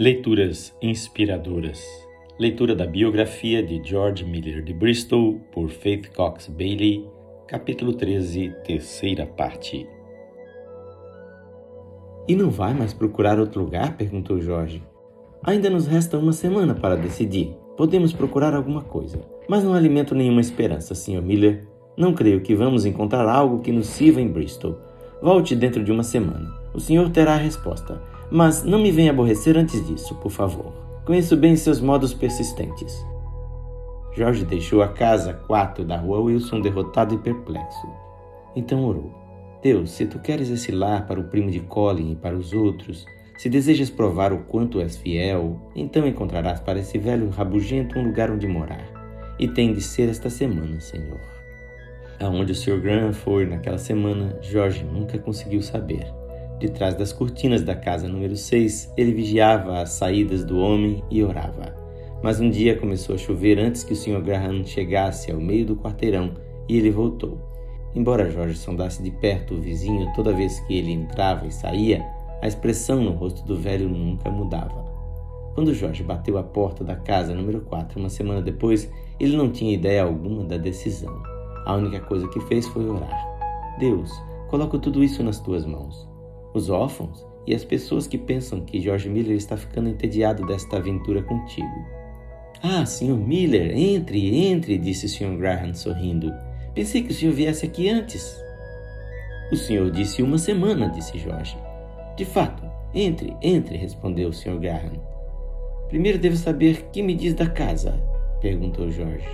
Leituras inspiradoras. Leitura da biografia de George Miller de Bristol por Faith Cox Bailey, capítulo 13, terceira parte. E não vai mais procurar outro lugar? perguntou Jorge. Ainda nos resta uma semana para decidir. Podemos procurar alguma coisa, mas não alimento nenhuma esperança, Sr. Miller. Não creio que vamos encontrar algo que nos sirva em Bristol. Volte dentro de uma semana. O senhor terá a resposta. Mas não me venha aborrecer antes disso, por favor. Conheço bem seus modos persistentes. Jorge deixou a casa 4 da rua Wilson derrotado e perplexo. Então orou. Deus, se tu queres esse lar para o primo de Colin e para os outros, se desejas provar o quanto és fiel, então encontrarás para esse velho rabugento um lugar onde morar. E tem de ser esta semana, Senhor. Aonde o Sr. Graham foi naquela semana, Jorge nunca conseguiu saber. De trás das cortinas da casa número 6, ele vigiava as saídas do homem e orava. Mas um dia começou a chover antes que o Sr. Graham chegasse ao meio do quarteirão e ele voltou. Embora Jorge sondasse de perto o vizinho toda vez que ele entrava e saía, a expressão no rosto do velho nunca mudava. Quando Jorge bateu à porta da casa número 4 uma semana depois, ele não tinha ideia alguma da decisão. A única coisa que fez foi orar. Deus, coloco tudo isso nas tuas mãos os órfãos e as pessoas que pensam que George Miller está ficando entediado desta aventura contigo. Ah, Sr. Miller, entre, entre, disse o Sr. Graham sorrindo. Pensei que o senhor viesse aqui antes. O senhor disse uma semana, disse Jorge. De fato, entre, entre, respondeu o Sr. Graham. Primeiro devo saber que me diz da casa, perguntou Jorge.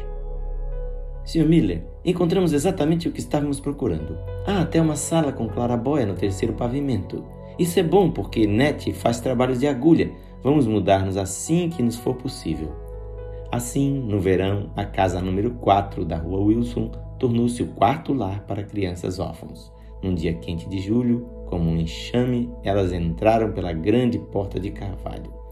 Sr. Miller, encontramos exatamente o que estávamos procurando. Há até uma sala com clarabóia no terceiro pavimento. Isso é bom porque Net faz trabalhos de agulha. Vamos mudar-nos assim que nos for possível. Assim, no verão, a casa número 4 da rua Wilson tornou-se o quarto lar para crianças órfãos. Num dia quente de julho, como um enxame, elas entraram pela grande porta de carvalho.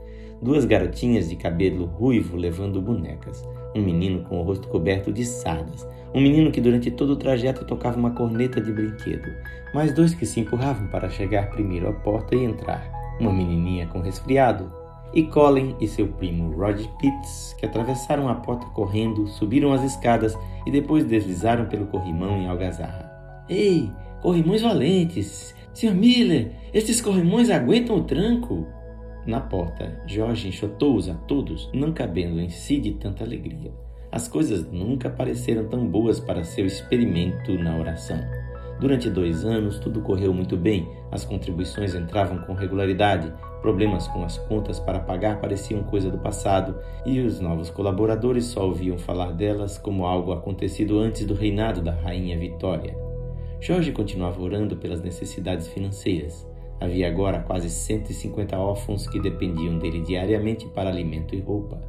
Duas garotinhas de cabelo ruivo levando bonecas um menino com o rosto coberto de sardas, um menino que durante todo o trajeto tocava uma corneta de brinquedo, mais dois que se empurravam para chegar primeiro à porta e entrar, uma menininha com resfriado, e Colin e seu primo Roger Pitts, que atravessaram a porta correndo, subiram as escadas e depois deslizaram pelo corrimão em algazarra. Ei, corrimões valentes! Sr. Miller, estes corrimões aguentam o tranco! Na porta, Jorge enxotou-os a todos, não cabendo em si de tanta alegria. As coisas nunca pareceram tão boas para seu experimento na oração. Durante dois anos, tudo correu muito bem, as contribuições entravam com regularidade, problemas com as contas para pagar pareciam coisa do passado, e os novos colaboradores só ouviam falar delas como algo acontecido antes do reinado da Rainha Vitória. Jorge continuava orando pelas necessidades financeiras. Havia agora quase 150 órfãos que dependiam dele diariamente para alimento e roupa.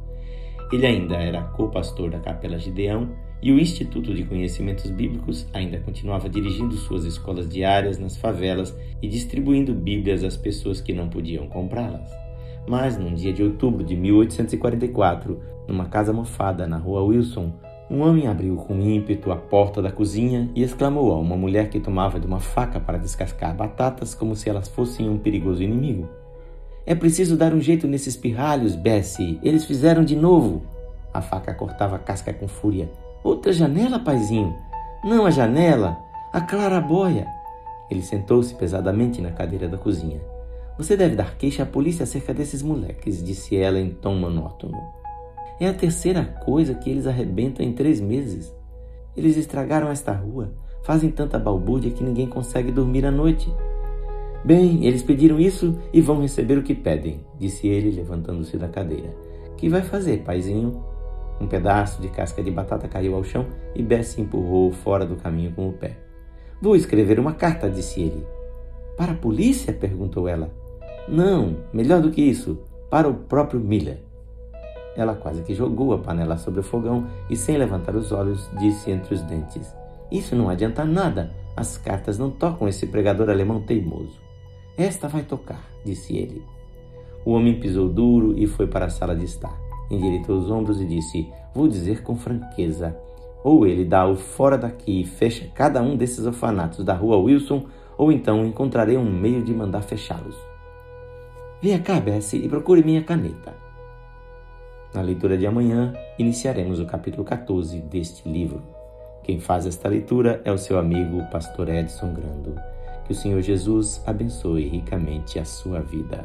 Ele ainda era co-pastor da Capela Gideão e o Instituto de Conhecimentos Bíblicos ainda continuava dirigindo suas escolas diárias nas favelas e distribuindo Bíblias às pessoas que não podiam comprá-las. Mas, num dia de outubro de 1844, numa casa mofada na rua Wilson, um homem abriu com ímpeto a porta da cozinha e exclamou a uma mulher que tomava de uma faca para descascar batatas como se elas fossem um perigoso inimigo. É preciso dar um jeito nesses pirralhos, Bessie. Eles fizeram de novo. A faca cortava a casca com fúria. Outra janela, paizinho. Não a janela, a clarabóia. Ele sentou-se pesadamente na cadeira da cozinha. Você deve dar queixa à polícia acerca desses moleques, disse ela em tom monótono. É a terceira coisa que eles arrebentam em três meses. Eles estragaram esta rua, fazem tanta balbúrdia que ninguém consegue dormir à noite. Bem, eles pediram isso e vão receber o que pedem, disse ele, levantando-se da cadeira. Que vai fazer, paizinho? Um pedaço de casca de batata caiu ao chão e Bessie empurrou fora do caminho com o pé. Vou escrever uma carta, disse ele. Para a polícia? perguntou ela. Não, melhor do que isso, para o próprio Miller. Ela quase que jogou a panela sobre o fogão e, sem levantar os olhos, disse entre os dentes: Isso não adianta nada. As cartas não tocam esse pregador alemão teimoso. Esta vai tocar, disse ele. O homem pisou duro e foi para a sala de estar. Endireitou os ombros e disse: Vou dizer com franqueza. Ou ele dá o fora daqui e fecha cada um desses orfanatos da rua Wilson, ou então encontrarei um meio de mandar fechá-los. Venha cá, Bessie, e procure minha caneta. Na leitura de amanhã, iniciaremos o capítulo 14 deste livro. Quem faz esta leitura é o seu amigo, Pastor Edson Grando. Que o Senhor Jesus abençoe ricamente a sua vida.